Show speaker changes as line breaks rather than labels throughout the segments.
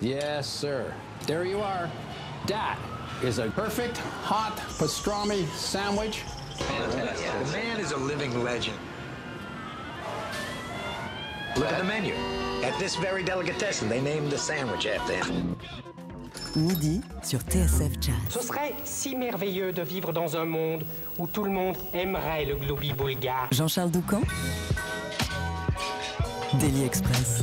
Yes, sir. There you are. That is a perfect hot pastrami sandwich.
The man is a living legend. Look at the menu. At this very delicatessen, they named the sandwich after him.
Midi sur TSF Jazz.
Ce serait si merveilleux de vivre dans un monde où tout le monde aimerait le globi bulgare.
Jean-Charles Doucan Daily Express.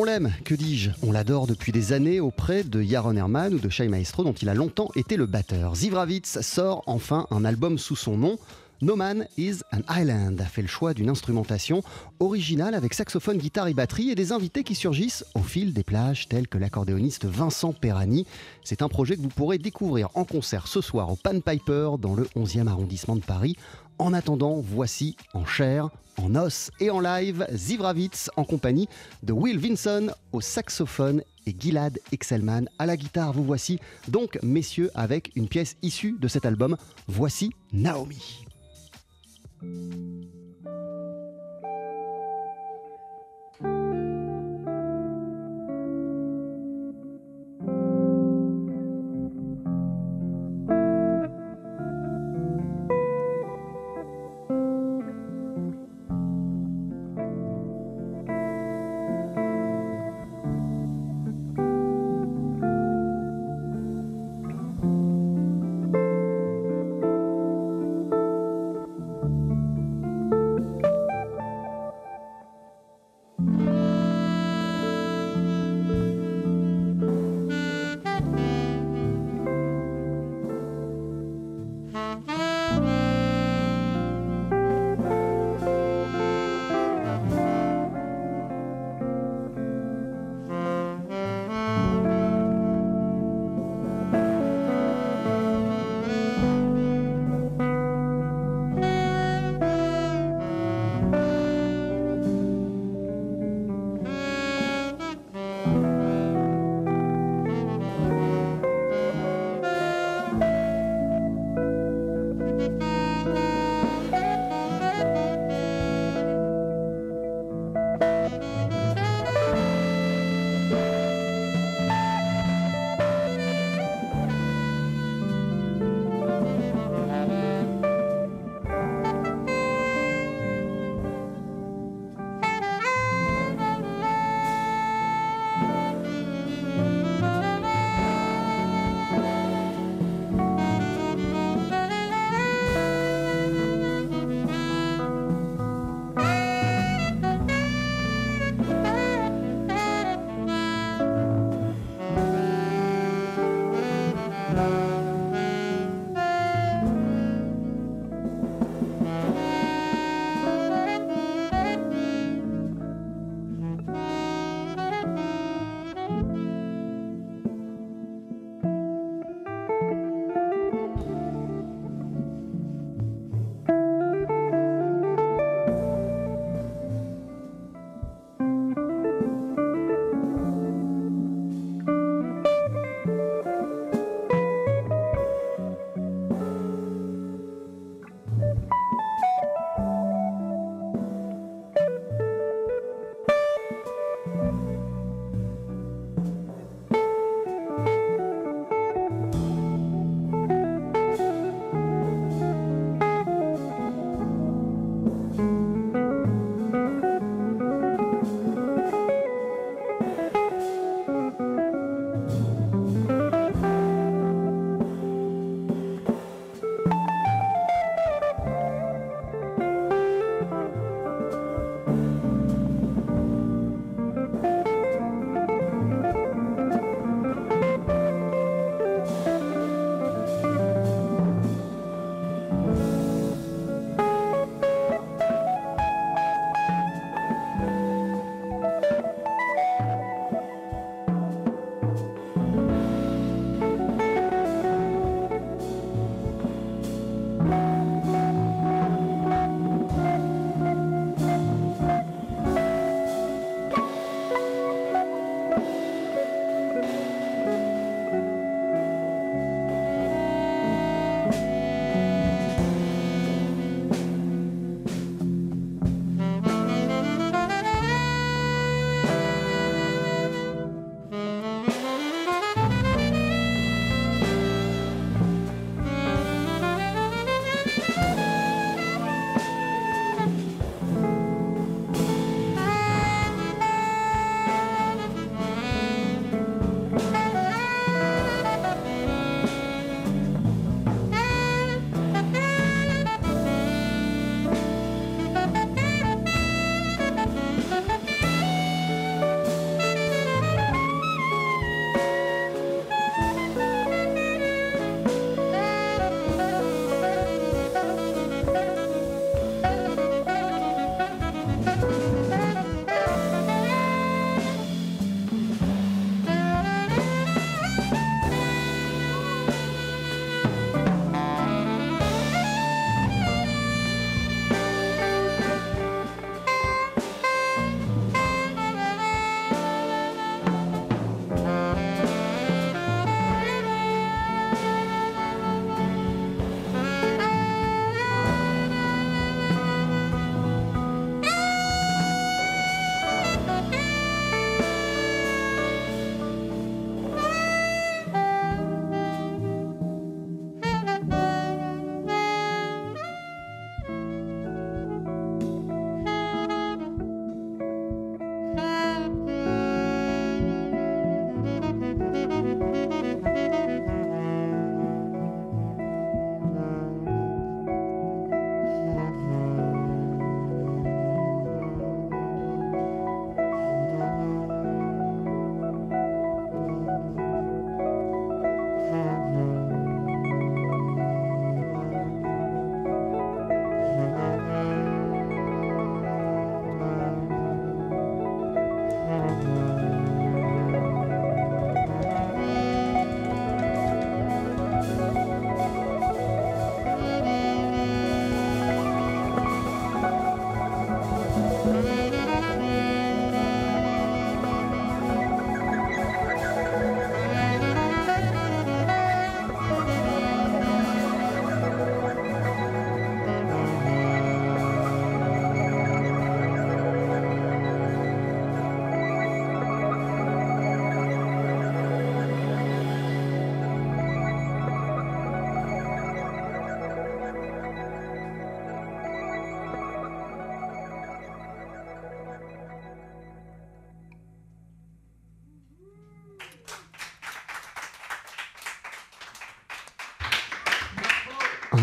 On l'aime, que dis-je? On l'adore depuis des années auprès de Yaron Herman ou de Shai Maestro dont il a longtemps été le batteur. Zivravitz sort enfin un album sous son nom. No Man is an Island a fait le choix d'une instrumentation originale avec saxophone, guitare et batterie et des invités qui surgissent au fil des plages tels que l'accordéoniste Vincent Perani. C'est un projet que vous pourrez découvrir en concert ce soir au Pan Piper dans le 11e arrondissement de Paris. En attendant, voici en chair, en os et en live Zivravitz en compagnie de Will Vinson au saxophone et Gilad Excelman à la guitare. Vous voici donc, messieurs, avec une pièce issue de cet album. Voici Naomi.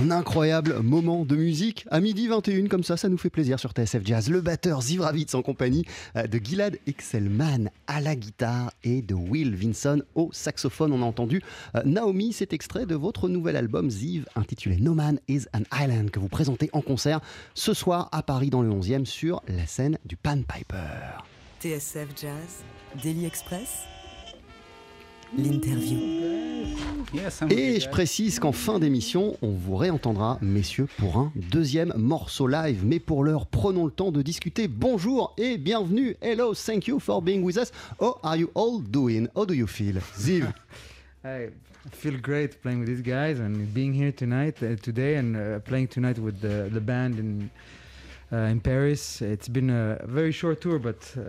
Un incroyable moment de musique à midi 21, comme ça, ça nous fait plaisir sur TSF Jazz. Le batteur Zivravitz en compagnie euh, de Gilad Excelman à la guitare et de Will Vinson au saxophone. On a entendu euh, Naomi, cet extrait de votre nouvel album Ziv intitulé No Man is an Island que vous présentez en concert ce soir à Paris dans le 11e sur la scène du Pan Piper.
TSF Jazz, Daily Express, l'interview.
Et je précise qu'en fin d'émission, on vous réentendra, messieurs, pour un deuxième morceau live. Mais pour l'heure, prenons le temps de discuter. Bonjour et bienvenue. Hello, thank you for being with us. How are you all doing? How do you feel? Ziv.
I feel great playing with these guys and being here tonight, uh, today, and uh, playing tonight with the, the band in uh, in Paris. It's been a very short tour, but uh,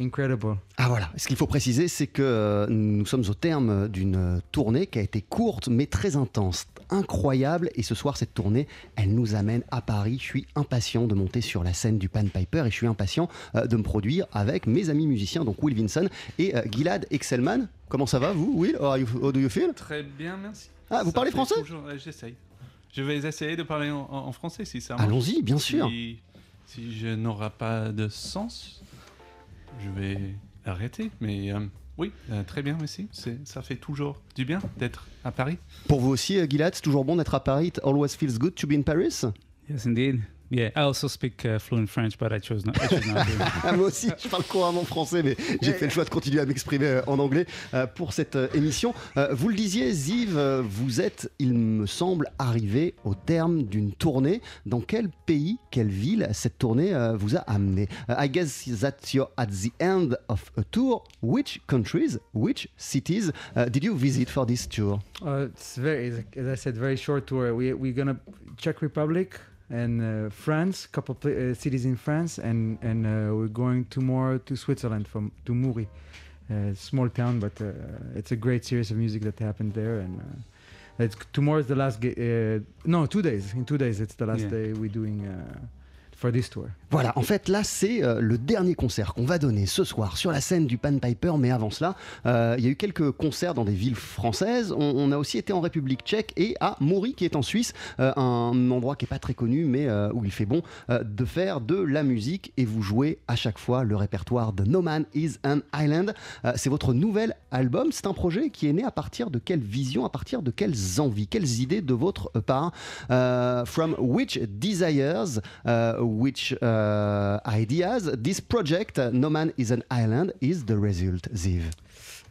incredible.
Ah voilà, ce qu'il faut préciser, c'est que euh, nous sommes au terme d'une tournée qui a été courte mais très intense, incroyable. Et ce soir, cette tournée, elle nous amène à Paris. Je suis impatient de monter sur la scène du Pan Piper et je suis impatient euh, de me produire avec mes amis musiciens, donc Will Vinson et euh, Gilad Excelman. Comment ça va, vous, Will? How, are you- how do you feel?
Très bien, merci.
Ah, vous
Ça
parlez français?
J'essaye. Je vais essayer de parler en, français si ça marche.
Allons-y, bien sûr.
Si je n'aurai pas de sens, je vais arrêter. Mais euh, oui, euh, très bien, merci. C'est- Ça fait toujours du bien d'être à Paris.
Pour vous aussi, euh, Gilad, c'est toujours bon d'être à Paris. It always feels good to be in Paris.
Yes, indeed. Yeah, I also speak uh, fluent French, but I chose not. I chose not to.
Moi aussi, je parle couramment français, mais j'ai fait le choix de continuer à m'exprimer euh, en anglais euh, pour cette euh, émission. Vous le disiez, Ziv, vous êtes, il me semble, arrivé au terme d'une tournée. Dans quel pays, quelle ville cette tournée vous a amené? I guess that you're at the end of a tour. Which countries, which cities did you visit for this tour?
Uh, it's very, as I said, very short tour. We we're gonna Czech Republic and uh, France, couple uh, cities in France, and and uh, we're going tomorrow to Switzerland from to Muri, uh, small town, but uh, it's a great series of music that happened there. And uh, it's tomorrow is the last. Ga- uh, no, two days. In two days, it's the last
Yeah.
day we're doing uh, for this tour.
Voilà, en fait, là, c'est euh, le dernier concert qu'on va donner ce soir sur la scène du Pan Piper. Mais avant cela, euh, il y a eu quelques concerts dans des villes françaises. On, on a aussi été en République tchèque et à Maury, qui est en Suisse, euh, un endroit qui est pas très connu, mais où il fait bon de faire de la musique. Et vous jouez à chaque fois le répertoire de No Man Is an Island. C'est votre nouvel album. C'est un projet qui est né à partir de quelle vision, à partir de quelles envies, quelles idées de votre part From which desires, which uh, ideas, this project, uh, No Man is an Island, is the result, Ziv.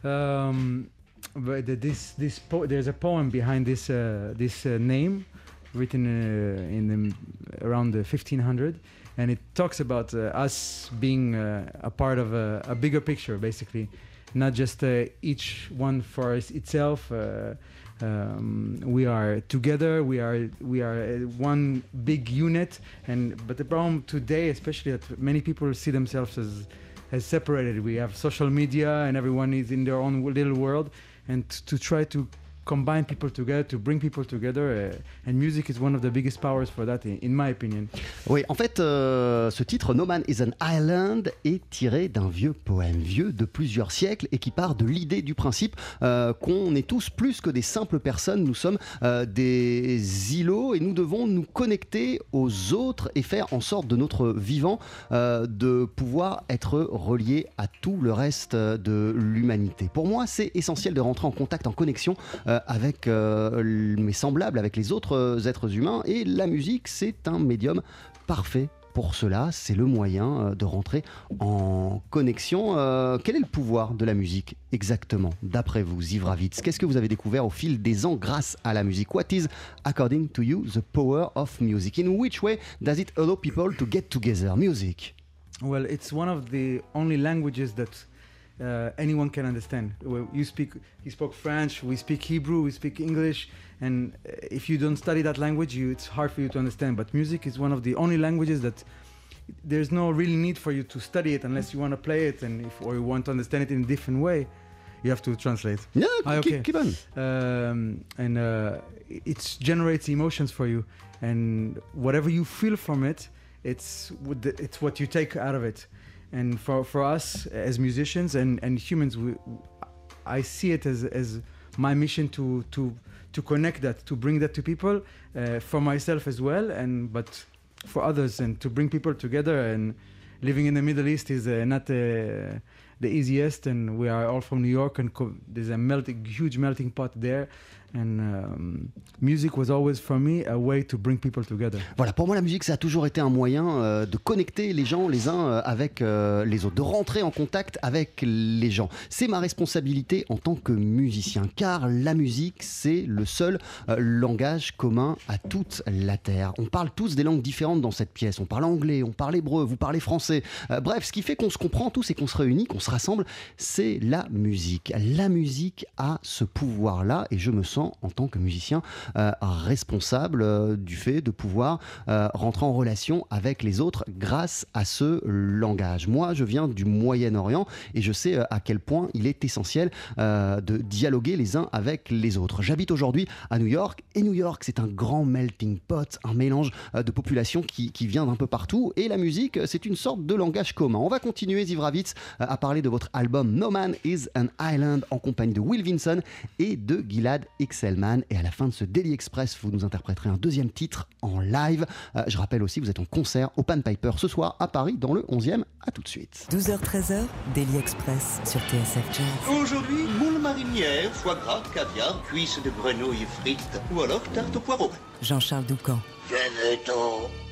Um, but this this there's a poem behind this uh, this uh, name, written uh, in the, around the 1500, and it talks about uh, us being uh, a part of a, a bigger picture, basically, not just uh, each one for itself. Um, we are together. We are we are uh, one big unit, and but the problem today, especially that many people see themselves as as separated. We have social media, and everyone is in their own little world. And to try to combine people together, to bring people together, uh, and music is one of the biggest powers for that, in, my opinion.
Oui, en fait, euh, ce titre, No Man is an Island, est tiré d'un vieux poème, vieux de plusieurs siècles, et qui part de l'idée du principe euh, qu'on est tous plus que des simples personnes, nous sommes euh, des îlots, et nous devons nous connecter aux autres et faire en sorte de notre vivant de pouvoir être relié à tout le reste de l'humanité. Pour moi, c'est essentiel de rentrer en contact, en connexion euh, avec euh, mes semblables, avec les autres euh, êtres humains, et la musique, c'est un médium parfait. Pour cela, c'est le moyen de rentrer en connexion. Quel est le pouvoir de la musique exactement, d'après vous, Zivravitz Qu'est-ce que vous avez découvert au fil des ans grâce à la musique? What is, according to you, the power of music? In which way does it allow people to get together? Music.
Well, it's one of the only languages that uh, anyone can understand. You speak, you spoke French, we speak Hebrew, we speak English, and uh, if you don't study that language, you, it's hard for you to understand. But music is one of the only languages that there's no real need for you to study it unless you want to play it, and if or you want to understand it in a different way, you have to translate.
Yeah,
Ah,
keep,
okay.
keep on.
um, and uh, it generates emotions for you and whatever you feel from it it's it's what you take out of it and for, for us as musicians and, and humans we, i see it as, as my mission to to to connect that, to bring that to people, uh, for myself as well, and but for others, and to bring people together. And living in the Middle East is uh, not uh, the easiest, and we are all from New York, and there's a melting, huge melting pot there. And music was always for me a way to bring people together.
Voilà, pour moi, la musique, ça a toujours été un moyen euh, de connecter les gens les uns euh, avec euh, les autres, de rentrer en contact avec les gens. C'est ma responsabilité en tant que musicien, car la musique, c'est le seul langage commun à toute la Terre. On parle tous des langues différentes dans cette pièce. On parle anglais, on parle hébreu, vous parlez français. Bref, ce qui fait qu'on se comprend tous et qu'on se réunit, qu'on se rassemble, c'est la musique. La musique a ce pouvoir-là, et je me sens en tant que musicien euh, responsable euh, du fait de pouvoir euh, rentrer en relation avec les autres grâce à ce langage. Moi, je viens du Moyen-Orient et je sais à quel point il est essentiel de dialoguer les uns avec les autres. J'habite aujourd'hui à New York et New York, c'est un grand melting pot, un mélange de populations qui, qui vient d'un peu partout et la musique, c'est une sorte de langage commun. On va continuer, Zivravitz, à parler de votre album No Man is an Island en compagnie de Will Vinson et de Gilad Et à la fin de ce Daily Express, vous nous interpréterez un deuxième titre en live. Euh, je rappelle aussi, vous êtes en concert au Pan Piper ce soir à Paris dans le 11e. À tout de suite.
12h-13h, Daily Express sur TSF Jazz.
Aujourd'hui, moule marinière, foie gras, caviar, cuisses de grenouille frites ou alors tarte au poireau.
Jean-Charles Doucan.
Venez-t'en.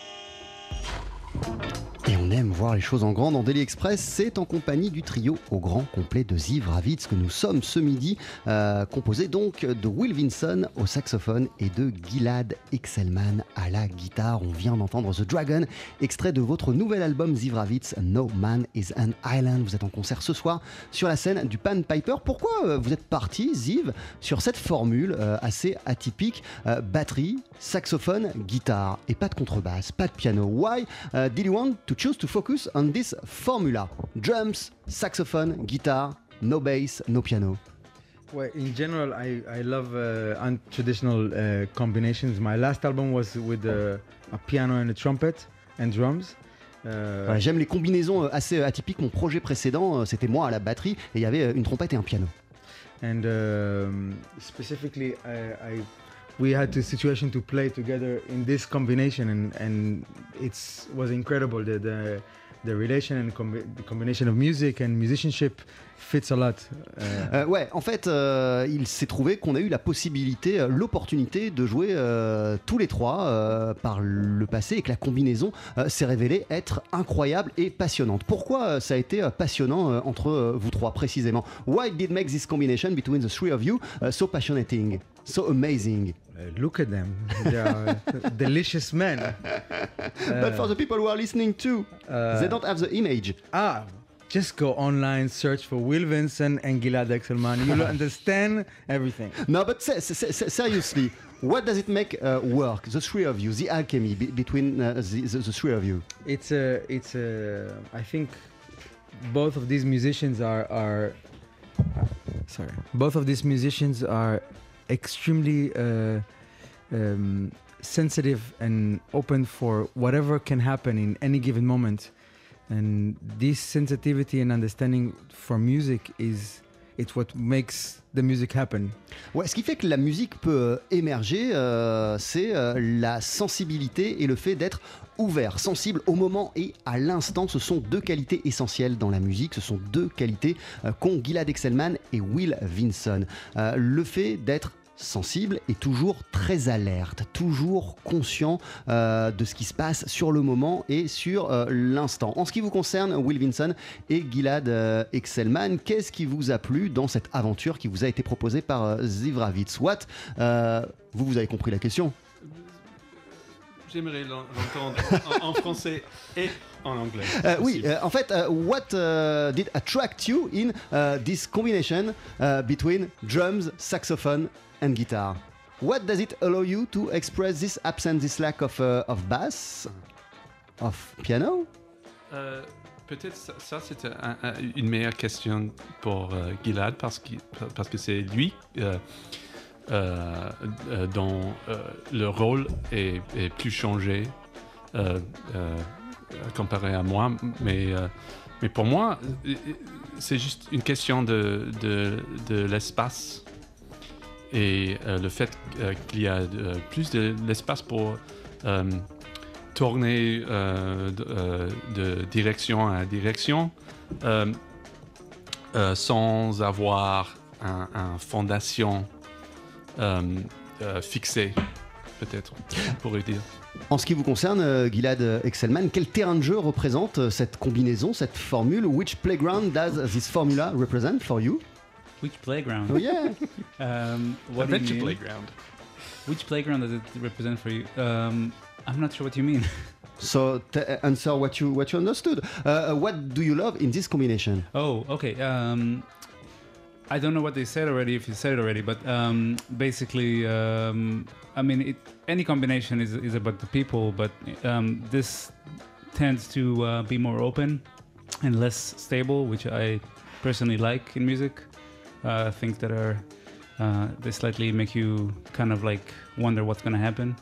Aime voir les choses en grand dans Daily Express. C'est en compagnie du trio au grand complet de Ziv Ravitz que nous sommes ce midi, euh, composé donc de Will Vinson au saxophone et de Gilad Excelman à la guitare. On vient d'entendre The Dragon, extrait de votre nouvel album Ziv Ravitz, No Man is an Island. Vous êtes en concert ce soir sur la scène du Pan Piper. Pourquoi euh, vous êtes parti, Ziv, sur cette formule euh, assez atypique batterie, saxophone, guitare et pas de contrebasse, pas de piano? Why did you want to choose to focus on this formula? Drums, saxophone, guitar, no bass, no piano.
Well, in general, I, I love uh, untraditional uh, combinations. My last album was with uh, a piano and a trumpet and drums. Uh,
Voilà, J'aime les combinaisons euh, assez atypiques. Mon projet précédent, euh, c'était moi à la batterie et il y avait euh, une trompette et un piano.
and um, specifically, I, I we had the situation to play together in this combination, and and it's was incredible. The the, the relation and combi- the combination of music and musicianship fits a lot. Uh,
Euh, ouais, en fait, euh, il s'est trouvé qu'on a eu la possibilité, euh, l'opportunité de jouer euh, tous les trois euh, par le passé et que la combinaison euh, s'est révélée être incroyable et passionnante. Pourquoi ça a été passionnant entre vous trois précisément? Why did make this combination between the three of you so passionating, so amazing?
Look at them; they are delicious men.
But for the people who are listening too,
Uh,
they don't have the image.
Ah, just go online, search for Will Vincent and Gilad Exelman. You'll understand everything.
No, but se- se- se- seriously, what does it make uh, work? The three of you, the alchemy be- between uh, the, the, the three of you.
It's a, it's a. I think both of these musicians are are. Sorry, both of these musicians are extremely uh, um, sensitive and open for whatever can happen in any given moment, and this sensitivity and understanding for music is it's what makes the music happen.
Ouais, ce qui fait que la musique peut euh, émerger, euh, c'est euh, la sensibilité et le fait d'être ouvert, sensible au moment et à l'instant. Ce sont deux qualités essentielles dans la musique. Ce sont deux qualités euh, qu'ont Gilad Excelman et Will Vinson. Euh, le fait d'être sensible et toujours très alerte, toujours conscient euh, de ce qui se passe sur le moment et sur euh, l'instant. En ce qui vous concerne, Will Vinson et Gilad euh, Excelman, qu'est-ce qui vous a plu dans cette aventure qui vous a été proposée par euh, Ziv Ravitz What Vous, vous avez compris la question
J'aimerais l'en- l'entendre en, en français et en anglais.
Euh, oui, euh, en fait, euh, what uh, did attract you in uh, this combination uh, between drums, saxophone, and guitar? What does it allow you to express this absence, this lack of, uh, of bass, of piano?
Euh, Peut-être ça, ça, c'est un- un- une meilleure question pour euh, Gilad parce que, parce que c'est lui euh, euh, dont euh, le rôle est, plus changé comparé à moi. Mais, mais pour moi, c'est juste une question de, de, l'espace et le fait qu'il y a plus de l'espace pour tourner de, direction à direction sans avoir un, un fondation euh, euh, fixée, peut-être, on pourrait dire.
En ce qui vous concerne, euh, Gilad Excelman, quel terrain de jeu représente cette combinaison, cette formule? Which playground does this formula represent for you?
Which playground?
Oh yeah
Um, what do you
Adventure
mean?
Playground.
Which playground does it represent for you? Um, I'm not sure what you mean.
So t- answer what you what you understood. Uh, what do you love in this combination?
Oh, okay. Um, I don't know what they said already. If you said it already, but um, basically, um, I mean, it, any combination is is about the people, but um, this tends to uh, be more open and less stable, which I personally like in music. Uh, things that are uh, they slightly make you kind of like wonder what's going to happen.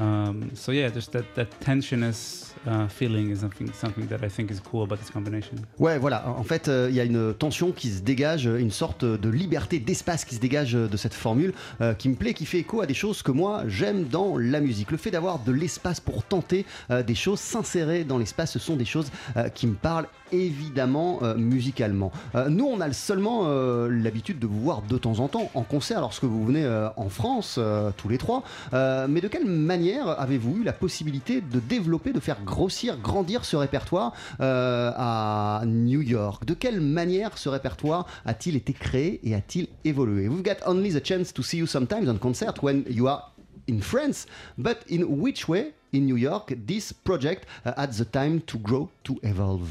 Um, so yeah, just that that tensionous uh, feeling is something something that I think is cool about this combination.
Ouais, voilà. En fait, euh, il y a une tension qui se dégage, une sorte de liberté d'espace qui se dégage de cette formule euh, qui me plaît, qui fait écho à des choses que moi j'aime dans la musique. Le fait d'avoir de l'espace pour tenter euh, des choses, s'insérer dans l'espace, ce sont des choses euh, qui me parlent évidemment euh, musicalement. Euh, nous, on a seulement euh, l'habitude de vous voir de temps en temps en concert lorsque vous venez euh, en France, euh, tous les trois. Euh, mais de quelle manière avez-vous eu la possibilité de développer, de faire grossir, grandir ce répertoire euh, à New York? De quelle manière ce répertoire a-t-il été créé et a-t-il évolué? We've got only the chance to see you sometimes on concert when you are in France, but in which way in New York this project uh, had the time to grow, to evolve?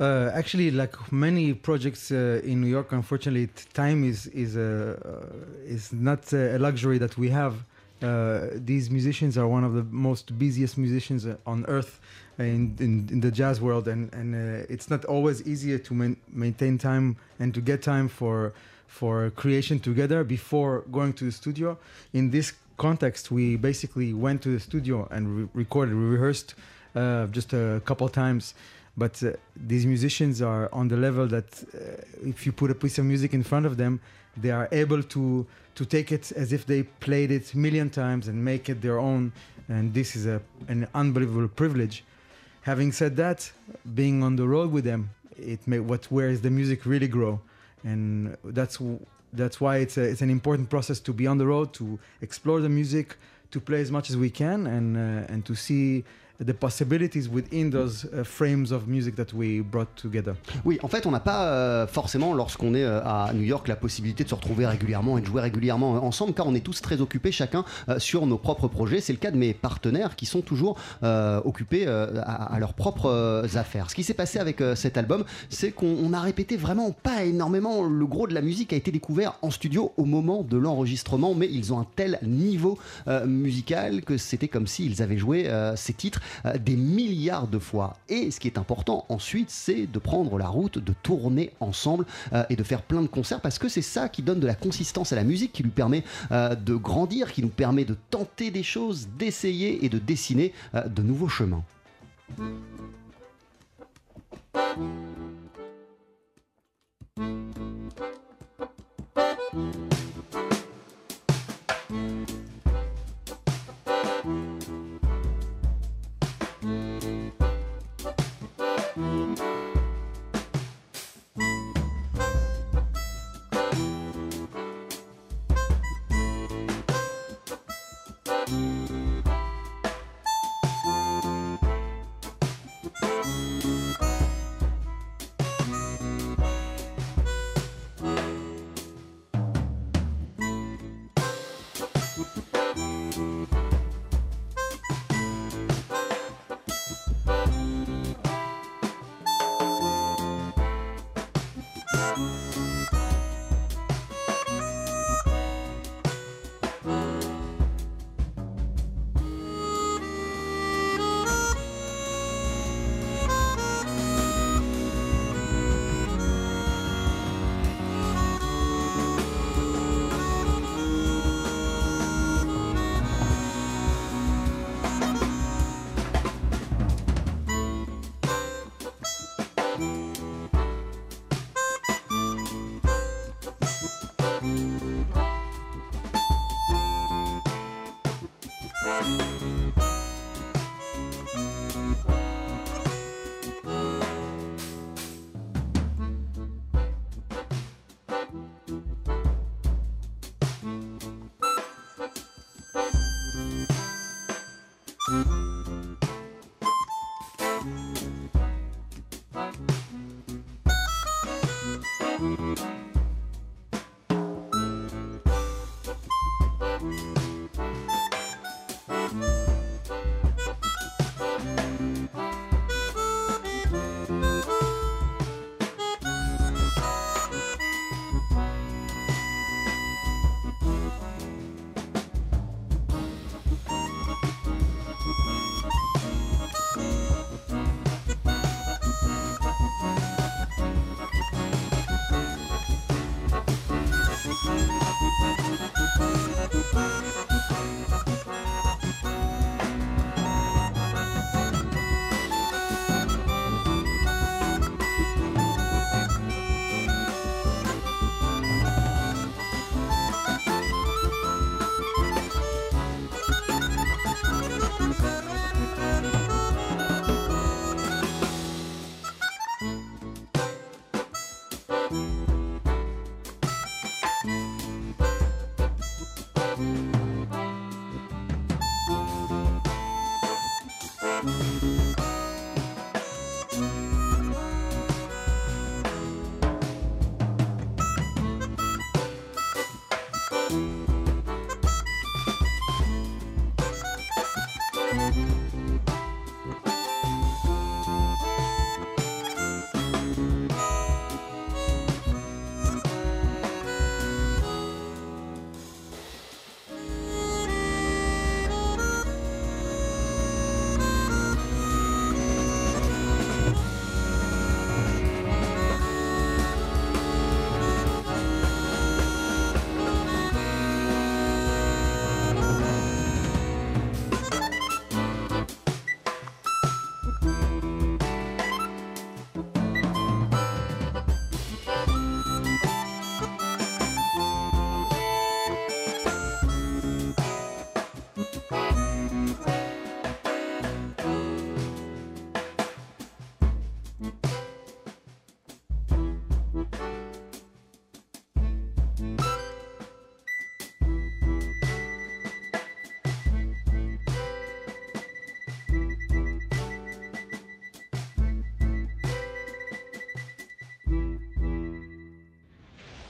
Uh, actually, like many projects uh, in New York, unfortunately, time is is is not a luxury that we have. Uh, these musicians are one of the most busiest musicians uh, on earth in, in in the jazz world, and and uh, it's not always easier to main, maintain time and to get time for for creation together before going to the studio. In this context, we basically went to the studio and re- recorded, we rehearsed uh, just a couple times. But uh, these musicians are on the level that uh, if you put a piece of music in front of them, they are able to to take it as if they played it million times and make it their own. And this is a, an unbelievable privilege. Having said that, being on the road with them, it may what where is the music really grow, and that's that's why it's a, it's an important process to be on the road to explore the music, to play as much as we can, and uh, and to see the possibilities within those uh, frames of music that we brought together.
Oui, en fait, on n'a pas euh, forcément, lorsqu'on est euh, à New York, la possibilité de se retrouver régulièrement et de jouer régulièrement euh, ensemble, car on est tous très occupés chacun sur nos propres projets. C'est le cas de mes partenaires qui sont toujours occupés à, leurs propres affaires. Ce qui s'est passé avec cet album, c'est qu'on on a répété vraiment pas énormément. Le gros de la musique a été découvert en studio au moment de l'enregistrement, mais ils ont un tel niveau musical que c'était comme s'ils avaient joué ces titres euh, des milliards de fois. Et ce qui est important ensuite, c'est de prendre la route, de tourner ensemble euh, et de faire plein de concerts parce que c'est ça qui donne de la consistance à la musique, qui lui permet euh, de grandir, qui nous permet de tenter des choses, d'essayer et de dessiner de nouveaux chemins.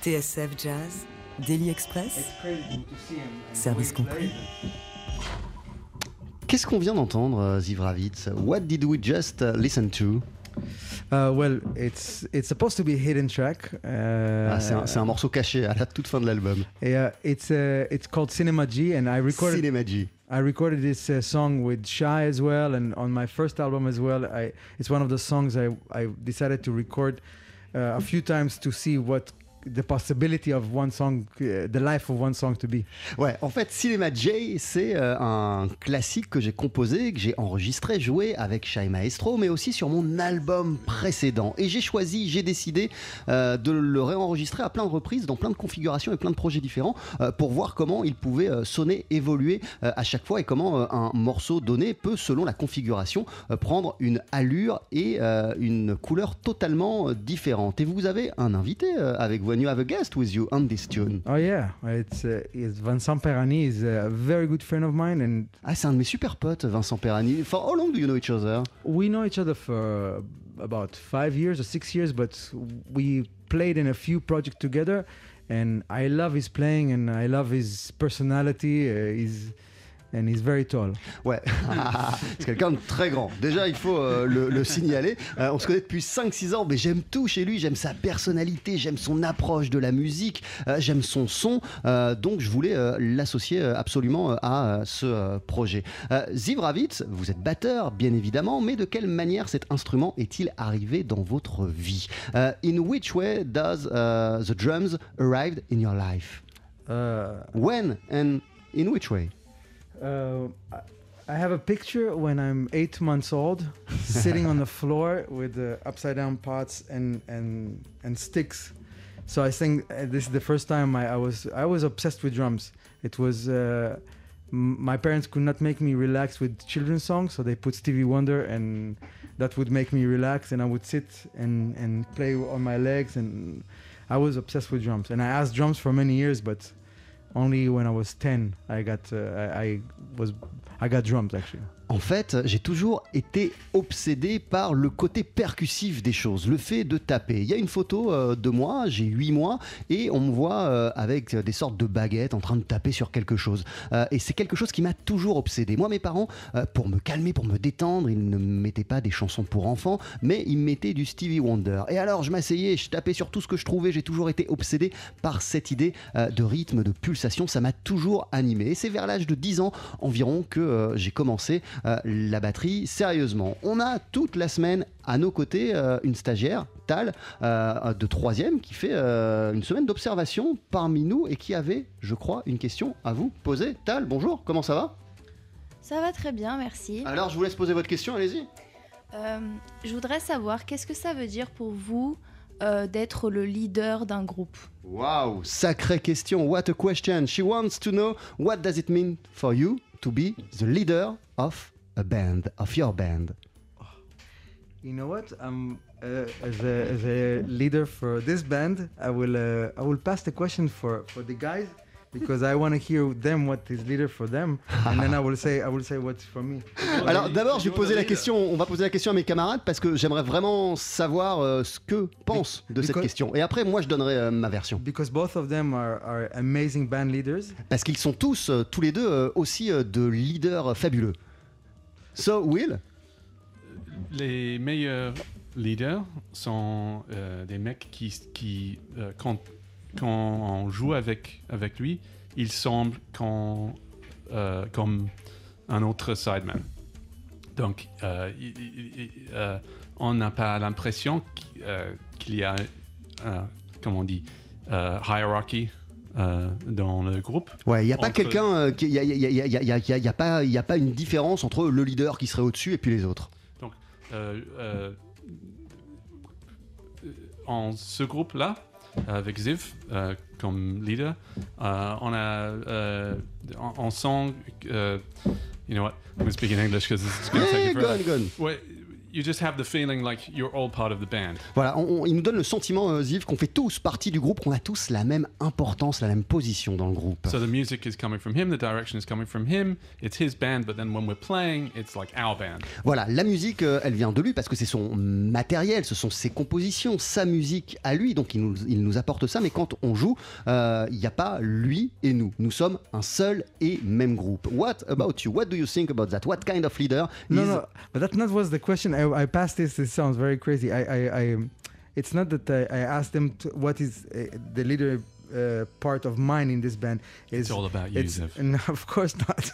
TSF Jazz, Daily Express, service compris.
Qu'est-ce qu'on vient d'entendre, euh, Ziv Ravitz? What did we just uh, listen to?
Uh, well, it's it's supposed to be a hidden track. Uh,
Ah, c'est un, un morceau caché à la toute fin de l'album.
Yeah, it's uh, it's called Cinema G, and I recorded
Cinema G.
I recorded this uh, song with Shy as well, and on my first album as well. I it's one of the songs I I decided to record uh, a few times to see what the possibility of one song, uh, the life of one song to be.
Ouais, en fait, Cinema J, c'est euh, un classique que j'ai composé, que j'ai enregistré, joué avec Shai Maestro, mais aussi sur mon album précédent. Et j'ai choisi, j'ai décidé euh, de le réenregistrer à plein de reprises, dans plein de configurations et plein de projets différents, euh, pour voir comment il pouvait sonner, évoluer à chaque fois et comment un morceau donné peut, selon la configuration, prendre une allure et une couleur totalement différente. Et vous avez un invité avec vous, and you have a guest with you on this tune.
Oh yeah, it's, uh, it's Vincent Perani is a very good friend of mine, and
Ah, c'est un de mes super potes, Vincent Perani. For how long do you know each other?
we know each other for about five years or six years, but we played in a few projects together, and I love his playing and I love his personality. Uh, he's and he's very tall.
Ouais, c'est quelqu'un de très grand. Déjà, il faut euh, le, le signaler. Euh, on se connaît depuis 5-6 ans, mais j'aime tout chez lui. J'aime sa personnalité, j'aime son approche de la musique, euh, j'aime son son. Donc, je voulais l'associer absolument à ce projet. Ziv Ravitz, vous êtes batteur, bien évidemment, mais de quelle manière cet instrument est-il arrivé dans votre vie? In which way does uh, the drums arrive in your life? When and in which way?
Uh, I- have a picture when I'm eight months old, sitting on the floor with the upside down pots and and and sticks. So I think uh, this is the first time I, I was I was obsessed with drums. It was uh, my parents could not make me relax with children's songs, so they put Stevie Wonder, and that would make me relax, and I would sit and and play on my legs, and I was obsessed with drums. And I asked drums for many years, but only when I was 10 I got uh, I, I was I got drums actually.
En fait, j'ai toujours été obsédé par le côté percussif des choses, le fait de taper. Il y a une photo euh, de moi, j'ai 8 mois, et on me voit euh, avec des sortes de baguettes en train de taper sur quelque chose. Euh, et c'est quelque chose qui m'a toujours obsédé. Moi, mes parents, pour me calmer, pour me détendre, ils ne me mettaient pas des chansons pour enfants, mais ils me mettaient du Stevie Wonder. Et alors, je m'asseyais, je tapais sur tout ce que je trouvais, j'ai toujours été obsédé par cette idée de rythme, de pulsation, ça m'a toujours animé. Et c'est vers l'âge de 10 ans environ que j'ai commencé euh, la batterie sérieusement. On a toute la semaine à nos côtés euh, une stagiaire, Tal, euh, de troisième, qui fait une semaine d'observation parmi nous et qui avait, je crois, une question à vous poser. Tal, bonjour, comment ça va?
Ça va très bien, merci.
Alors, je vous laisse poser votre question, allez-y.
Je voudrais savoir, qu'est-ce que ça veut dire pour vous euh, d'être le leader d'un groupe?
Waouh, sacrée question, what a question. She wants to know what does it mean for you to be the leader of a band, of your band.
You know what? I'm uh, as, a, as a leader for this band. I will uh, I will pass the question for for the guys because I want to hear them what is leader for them, and then I will say I will say what's for me.
Alors d'abord, je vais poser la question. On va poser la question à mes camarades parce que j'aimerais vraiment savoir euh, ce que pensent de cette
because-
question. Et après, moi, je donnerai euh, ma version.
Because both of them are, are amazing band leaders.
Parce qu'ils sont tous, euh, tous les deux, euh, aussi euh, de leaders fabuleux. So, Will?
Les meilleurs leaders sont euh, des mecs qui, qui euh, quand, quand on joue avec, avec lui, il semble qu'on, euh, comme un autre sideman. Donc, on n'a pas l'impression qu'il y a, comment on dit, hierarchy euh, dans le groupe.
Ouais, il n'y a pas
Entre-
quelqu'un, euh, il n'y a, y a- y a- y a- pas- y a pas une différence entre le leader qui serait au-dessus et puis les autres.
Donc, euh, euh, en ce groupe-là, avec Ziv euh, comme leader, on a, on, on sent, you know what, I'm to speak in English because it's going to take forever.
on, go on.
Ouais, you just have the feeling like you're all part of the band.
Voilà, on- on- il nous donne le sentiment, euh, Ziv, qu'on fait tous partie du groupe, qu'on a tous la même importance, la même position dans le groupe.
So the music is coming from him, the direction is coming from him. It's his band, but then when we're playing, it's like our band.
Voilà, la musique, euh, elle vient de lui parce que c'est son matériel, ce sont ses compositions, sa musique à lui, donc il nous, il nous apporte ça, mais quand on joue, euh, il n'y a pas lui et nous. Nous sommes un seul et même groupe. What about you? What do you think about that? What kind of leader
No,
is...
no, but that not was the question. I, I passed this. It sounds very crazy. I, I, I it's not that I, I asked them to, what is uh, the leader uh, part of mine in this band.
It's all about you.
No, of course not.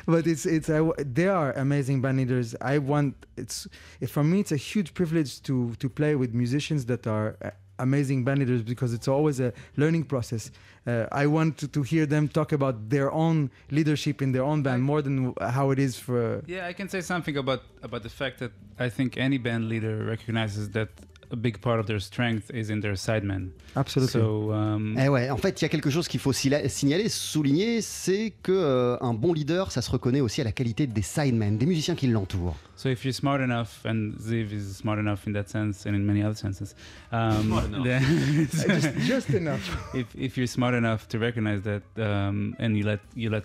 but it's it's I they are amazing band leaders. I want it's for me it's a huge privilege to to play with musicians that are. Amazing band leaders because it's always a learning process. Uh, I want to, to hear them talk about their own leadership in their own band more than how it is for
Yeah, I can say something about about the fact that I think any band leader recognizes that a big part of their strength is in their sidemen.
Absolutely.
So um,
Eh ouais, en fait, il y a quelque chose qu'il faut signaler, souligner, c'est que euh, un bon leader, ça se reconnaît aussi à la qualité des sidemen, des musiciens qui l'entourent.
So if you're smart enough, and Ziv is smart enough in that sense and in many other senses, um,
Smart enough.
then-
just, just enough.
if if you're smart enough to recognize that, um, and you let you let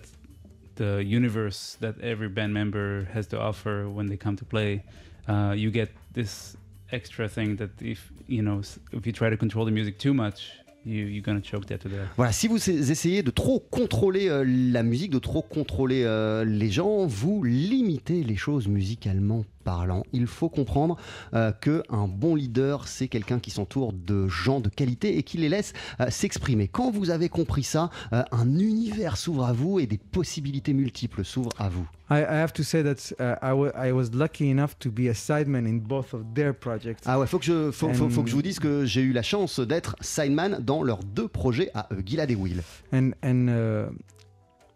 the universe that every band member has to offer when they come to play, uh, you get this extra thing that if you know if you try to control the music too much, you you're gonna choke that to death.
Voilà, si vous essayez de trop contrôler euh, la musique, de trop contrôler euh, les gens, vous limitez les choses musicalement parlant. Il faut comprendre euh, que un bon leader, c'est quelqu'un qui s'entoure de gens de qualité et qui les laisse euh, s'exprimer. Quand vous avez compris ça, euh, un univers s'ouvre à vous et des possibilités multiples s'ouvrent à vous.
I, I have to say that uh, I, I was lucky enough to be a sideman in both of their projects.
Ah ouais, faut que je, faut, faut- faut que je
And-
vous dise que j'ai eu la chance d'être sideman dans leurs deux projets à eux, Gilad et Will.
and and uh,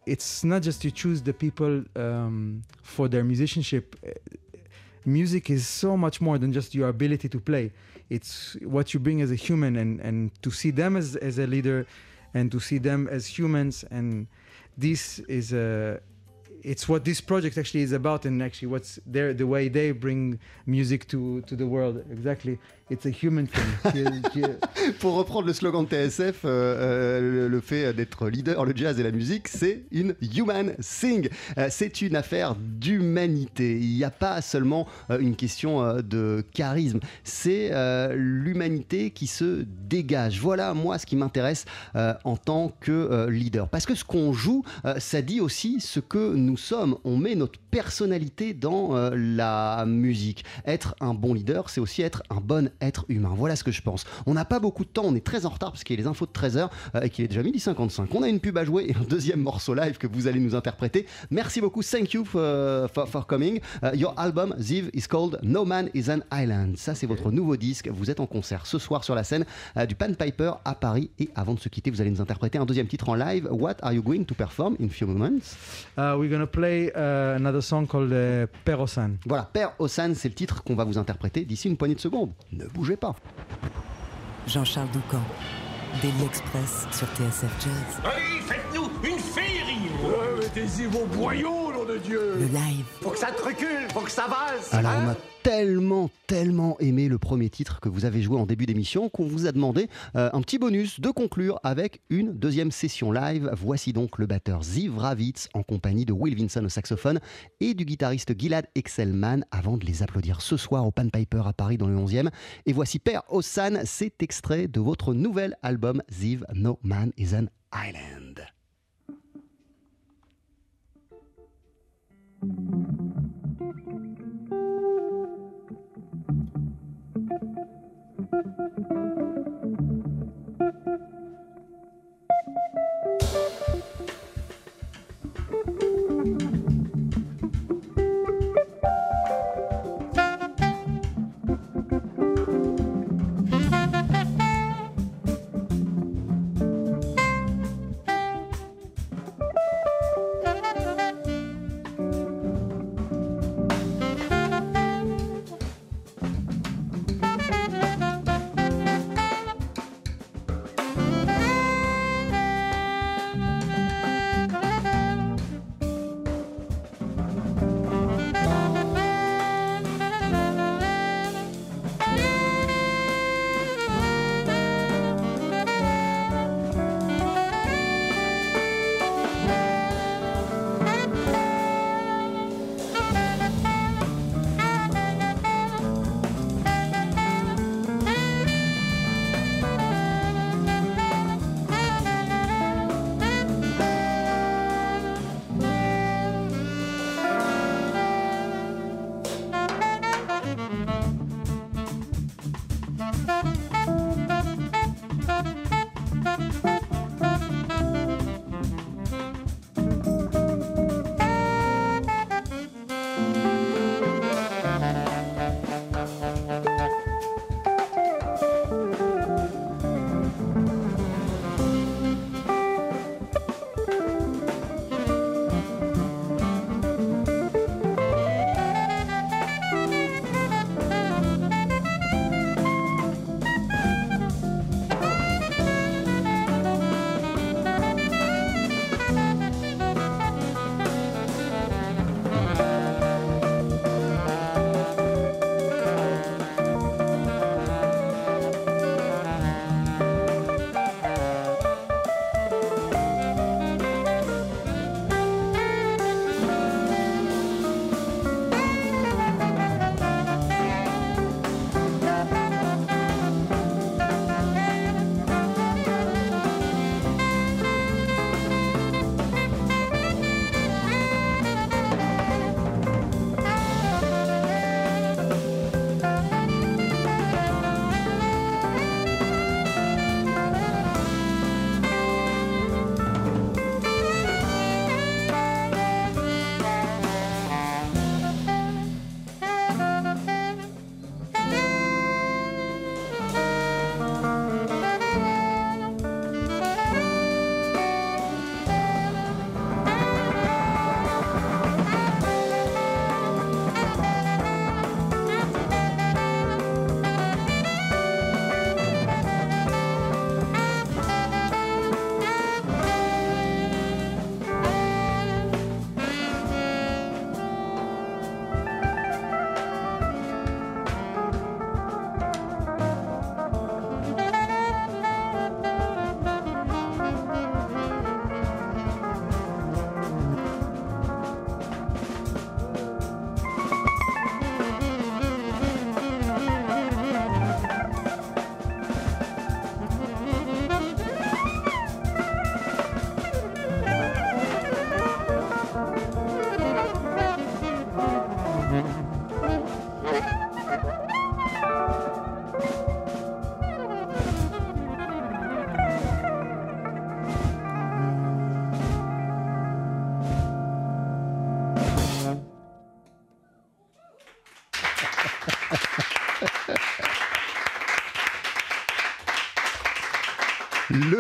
it's not just you choose the people um, for their musicianship. Music is so much more than just your ability to play. It's what you bring as a human, and and to see them as as a leader, and to see them as humans, and this is a. It's what this project actually is about, and actually what's there the way they bring music to to the world. Exactly, it's a human thing.
Pour reprendre le slogan de TSF, euh, euh, le, le fait d'être leader, le jazz et la musique, c'est une human thing. Euh, c'est une affaire d'humanité. Il n'y a pas seulement euh, une question de charisme, c'est l'humanité qui se dégage. Voilà, moi, ce qui m'intéresse en tant que leader. Parce que ce qu'on joue, ça dit aussi ce que nous sommes. On met notre personnalité dans la musique. Être un bon leader, c'est aussi être un bon être humain. Voilà ce que je pense. On n'a pas beaucoup de temps, on est très en retard parce qu'il y a les infos de 13h euh, et qu'il est déjà midi 55. On a une pub à jouer et un deuxième morceau live que vous allez nous interpréter. Merci beaucoup, thank you for, for, for coming. Uh, your album, Ziv, is called No Man is an Island. Ça, c'est votre nouveau disque. Vous êtes en concert ce soir sur la scène euh, du Pan Piper à Paris. Et avant de se quitter, vous allez nous interpréter un deuxième titre en live. What are you going to perform in few moments?
uh, we're gonna play uh, another song called uh, Perosan.
Voilà, Père Ossan, c'est le titre qu'on va vous interpréter d'ici une poignée de secondes. Ne bougez pas.
Jean-Charles Doucan, Daily Express sur TSF Jazz.
Allez, faites-nous une féerie
Mettez-y vos boyaux, de Dieu
Le live.
Faut que ça te recule, faut que ça vasse
Alors,
hein
on a tellement, tellement aimé le premier titre que vous avez joué en début d'émission qu'on vous a demandé euh, un petit bonus de conclure avec une deuxième session live. Voici donc le batteur Ziv Ravitz en compagnie de Will Vinson au saxophone et du guitariste Gilad Excelman avant de les applaudir ce soir au Pan Piper à Paris dans le 11e. Et voici Père Ossan, cet extrait de votre nouvel album Ziv No Man is an Island. Thank you.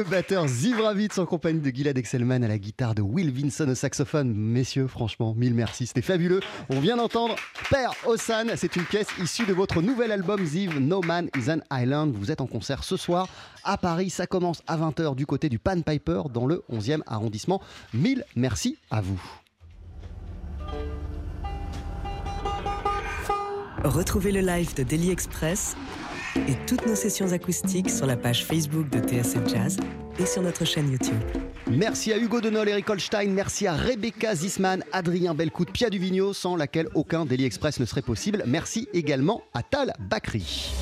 Le batteur Zivravitz en compagnie de Gilad Excelman à la guitare, de Will Vinson au saxophone. Messieurs, franchement, mille merci, c'était fabuleux. On vient d'entendre Père Osan, c'est une pièce issue de votre nouvel album Ziv, No Man is an Island. Vous êtes en concert ce soir à Paris, ça commence à 20h du côté du Pan Piper dans le 11e arrondissement. Mille merci à vous.
Retrouvez le live de Daily Express et toutes nos sessions acoustiques sur la page Facebook de TSF Jazz et sur notre chaîne YouTube.
Merci à Hugo Denol, Eric Holstein, merci à Rebecca Zisman, Adrien Belcout, Pia Duvigno, sans laquelle aucun Daily Express ne serait possible. Merci également à Tal Bakri.